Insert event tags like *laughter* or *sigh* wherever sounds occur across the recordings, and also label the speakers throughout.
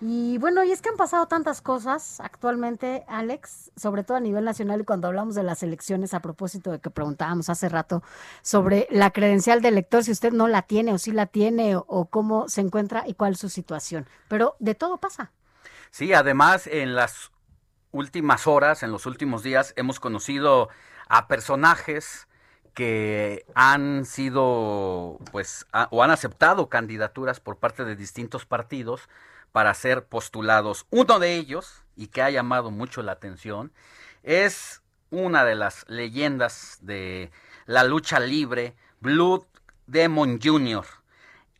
Speaker 1: Y bueno, y es que han pasado tantas cosas actualmente, Alex, sobre todo a nivel nacional y cuando hablamos de las elecciones, a propósito de que preguntábamos hace rato sobre la credencial de elector, si usted no la tiene o si la tiene o, cómo se encuentra y cuál es su situación. Pero de todo pasa.
Speaker 2: Sí, además en las últimas horas, en los últimos días, hemos conocido a personajes que han sido, pues, o han aceptado candidaturas por parte de distintos partidos para ser postulados. Uno de ellos, y que ha llamado mucho la atención, es una de las leyendas de la lucha libre, Blood Demon Jr.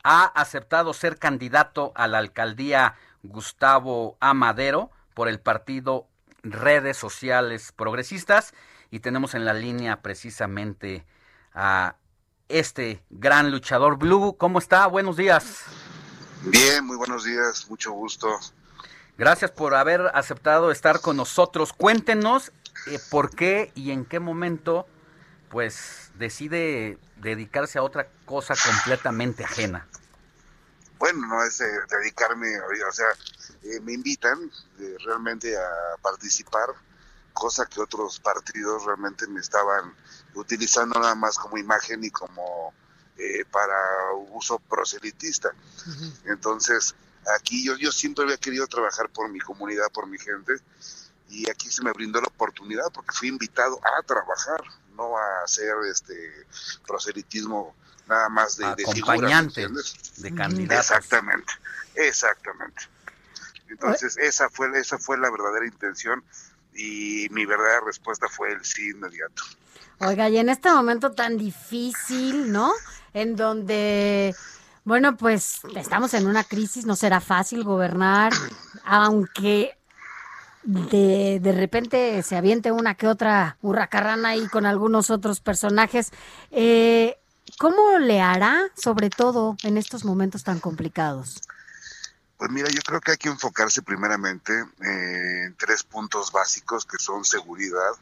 Speaker 2: Ha aceptado ser candidato a la alcaldía Gustavo Amadero por el partido Redes Sociales Progresistas y tenemos en la línea precisamente a este gran luchador Blue. ¿Cómo está? Buenos días.
Speaker 3: Bien, muy buenos días, mucho gusto.
Speaker 2: Gracias por haber aceptado estar con nosotros. Cuéntenos eh, por qué y en qué momento pues decide dedicarse a otra cosa completamente ajena.
Speaker 3: Bueno, no es eh, dedicarme, o sea, eh, me invitan eh, realmente a participar, cosa que otros partidos realmente me estaban utilizando nada más como imagen y como eh, para uso proselitista. Entonces, aquí yo, yo siempre había querido trabajar por mi comunidad, por mi gente, y aquí se me brindó la oportunidad porque fui invitado a trabajar, no a hacer este proselitismo nada más de, de
Speaker 2: de candidatos.
Speaker 3: Exactamente, exactamente. Entonces, esa fue, esa fue la verdadera intención y mi verdadera respuesta fue el sí inmediato.
Speaker 1: Oiga, y en este momento tan difícil, ¿no? En donde, bueno, pues estamos en una crisis, no será fácil gobernar, aunque de, de repente se aviente una que otra hurracarrana ahí con algunos otros personajes. Eh, ¿Cómo le hará, sobre todo en estos momentos tan complicados?
Speaker 3: Pues mira, yo creo que hay que enfocarse primeramente eh, en tres puntos básicos que son seguridad,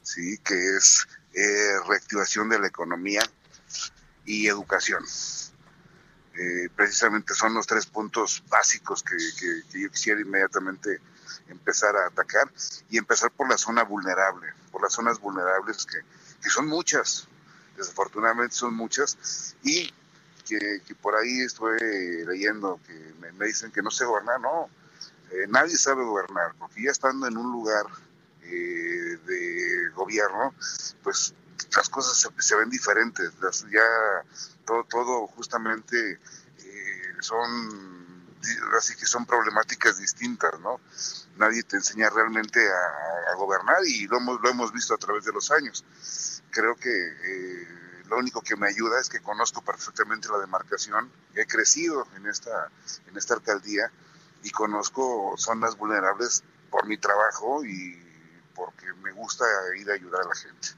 Speaker 3: sí, que es eh, reactivación de la economía y educación. Eh, precisamente son los tres puntos básicos que, que- yo quisiera inmediatamente empezar a atacar y empezar por la zona vulnerable, por las zonas vulnerables que, que son muchas, desafortunadamente son muchas y que, por ahí estoy leyendo que me, me dicen que no sé gobernar, no, eh, nadie sabe gobernar, porque ya estando en un lugar eh, de gobierno, pues las cosas se, ven diferentes, las- ya todo, todo justamente eh, son, así que son problemáticas distintas, ¿no? Nadie te enseña realmente a, a gobernar y lo hemos, lo hemos visto a través de los años. Creo que eh, lo único que me ayuda es que conozco perfectamente la demarcación, he crecido en esta, en esta alcaldía y conozco zonas vulnerables por mi trabajo y porque me gusta ir a ayudar a la gente.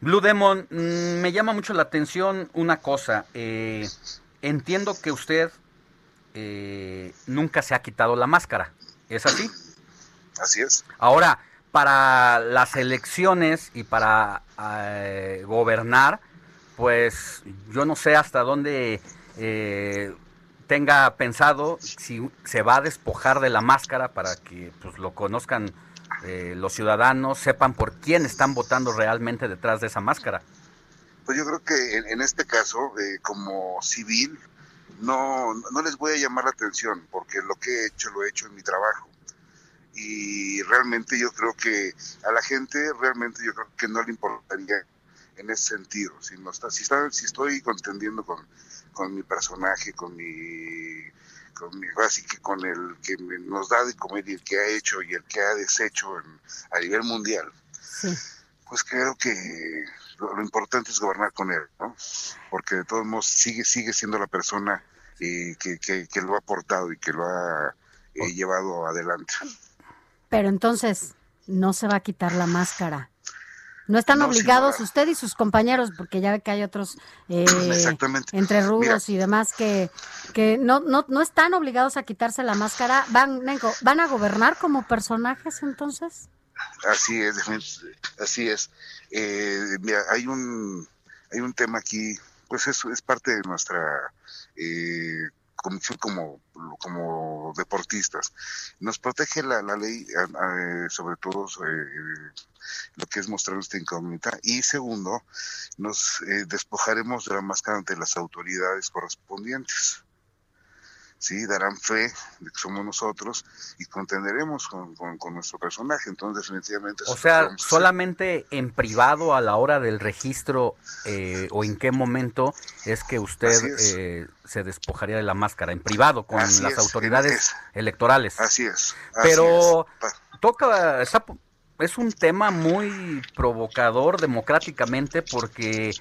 Speaker 2: Blue Demon, mm, me llama mucho la atención una cosa. eh, entiendo que usted eh, nunca se ha quitado la máscara. ¿Es así?
Speaker 3: Así es.
Speaker 2: Ahora, para las elecciones y para eh, gobernar, pues yo no sé hasta dónde eh, tenga pensado si se va a despojar de la máscara para que pues, lo conozcan eh, los ciudadanos, sepan por quién están votando realmente detrás de esa máscara.
Speaker 3: Pues yo creo que en, en este caso, eh, como civil, no, no les voy a llamar la atención, porque lo que he hecho lo he hecho en mi trabajo. Y realmente yo creo que a la gente realmente yo creo que no le importaría en ese sentido. Si, no está, si, está, si estoy contendiendo con, con mi personaje, con mi, con mi, así que con el que nos da de comer y el que ha hecho y el que ha deshecho en- a nivel mundial,
Speaker 1: Sí.
Speaker 3: pues creo que lo, lo importante es gobernar con él, ¿no? Porque de todos modos sigue, sigue siendo la persona eh, que, que, lo ha aportado y que lo ha eh, llevado adelante.
Speaker 1: Pero entonces, no se va a quitar la máscara. No están obligados usted y sus compañeros, porque ya ve que hay otros eh, entre rudos y demás que, que no, no, no están obligados a quitarse la máscara. ¿Van, ¿Van a gobernar como personajes entonces?
Speaker 3: Así es, así es. Eh, mira, hay un, hay un tema aquí, pues eso es parte de nuestra eh, como, como deportistas. Nos protege la, la ley, sobre todo eh, lo que es mostrar nuestra incógnita. Y segundo, nos eh, despojaremos de la máscara ante las autoridades correspondientes. ¿Sí? darán fe de que somos nosotros y contenderemos con, nuestro personaje. Entonces, definitivamente...
Speaker 2: O sea, solamente en privado a la hora del registro eh, o en qué momento es que usted eh, se despojaría de la máscara, en privado, con las autoridades electorales.
Speaker 3: Así es.
Speaker 2: Pero toca... es un tema muy provocador democráticamente porque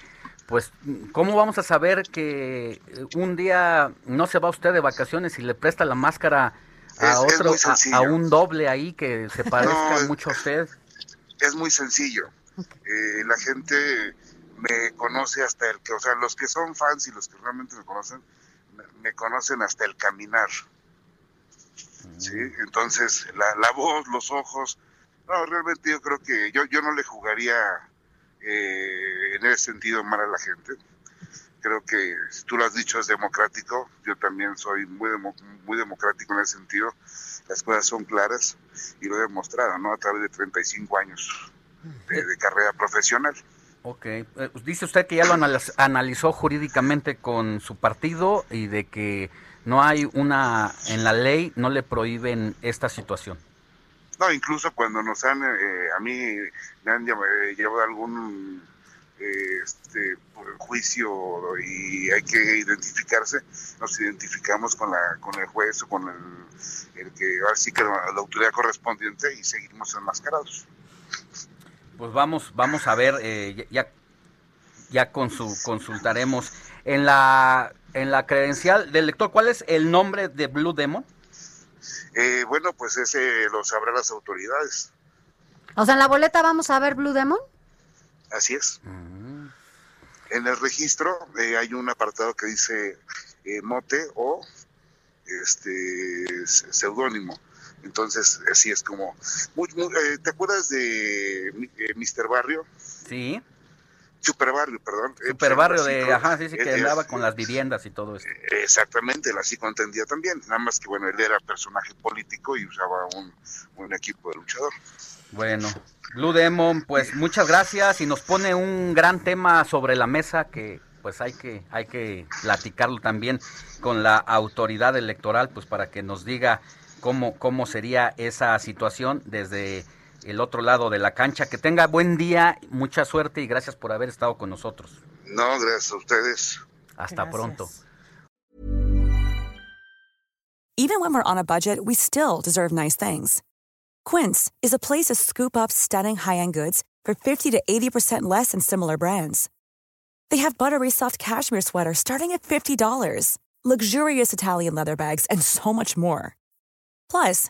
Speaker 2: pues, ¿cómo vamos a saber que un día no se va usted de vacaciones y le presta la máscara a otro, a, un doble ahí que se *laughs* parezca mucho a usted?
Speaker 3: Es muy sencillo. Eh, la gente me conoce hasta el que, o sea, los que son fans y los que realmente me conocen, me, conocen hasta el caminar. ¿Sí? Mm. Entonces, la, la voz, los ojos, no, realmente yo creo que yo, yo no le jugaría eh, en ese sentido mal a la gente. Creo que, si tú lo has dicho, es democrático. Yo también soy muy, muy democrático en ese sentido. Las cosas son claras y lo he demostrado, ¿no? A través de 35 años de, carrera profesional.
Speaker 2: Ok, eh, dice usted que ya lo analizó jurídicamente con su partido y de que no hay una, en la ley no le prohíben esta situación.
Speaker 3: No, incluso cuando nos han, eh, a mí me han eh, llevado algún eh, este, juicio y hay que identificarse, nos identificamos con la con el juez o con el, el que ahora sí que la, autoridad correspondiente y seguimos enmascarados.
Speaker 2: Pues vamos, vamos a ver, ya, ya con su, consultaremos. En la, en la credencial del lector, ¿cuál es el nombre de Blue Demon?
Speaker 3: Eh, bueno, pues ese lo sabrán las autoridades.
Speaker 1: O sea, en la boleta vamos a ver Blue Demon.
Speaker 3: Así es. Mm. En el registro eh, hay un apartado que dice eh, mote o este seudónimo. Entonces, así es como... ¿Te acuerdas de Mr. Barrio?
Speaker 2: Sí.
Speaker 3: Super Barrio, perdón.
Speaker 2: Super Barrio de, ajá, sí, sí, que andaba con las viviendas y todo eso.
Speaker 3: Exactamente, él así contendía también, nada más que bueno, él era personaje político y usaba un, un equipo de luchador.
Speaker 2: Bueno, Blue Demon, pues muchas gracias y nos pone un gran tema sobre la mesa que pues hay que hay que platicarlo también con la autoridad electoral pues para que nos diga cómo cómo sería esa situación desde el otro lado de la cancha. Que tenga buen día, mucha suerte y gracias por haber estado con nosotros.
Speaker 3: No, gracias a ustedes.
Speaker 2: Hasta
Speaker 1: gracias.
Speaker 2: pronto.
Speaker 4: Even when we're on a budget, we still deserve nice things. Quince is a place to scoop up stunning high-end goods for 50 to 80% less than similar brands. They have buttery soft cashmere sweaters starting at $50, luxurious Italian leather bags, and so much more. Plus,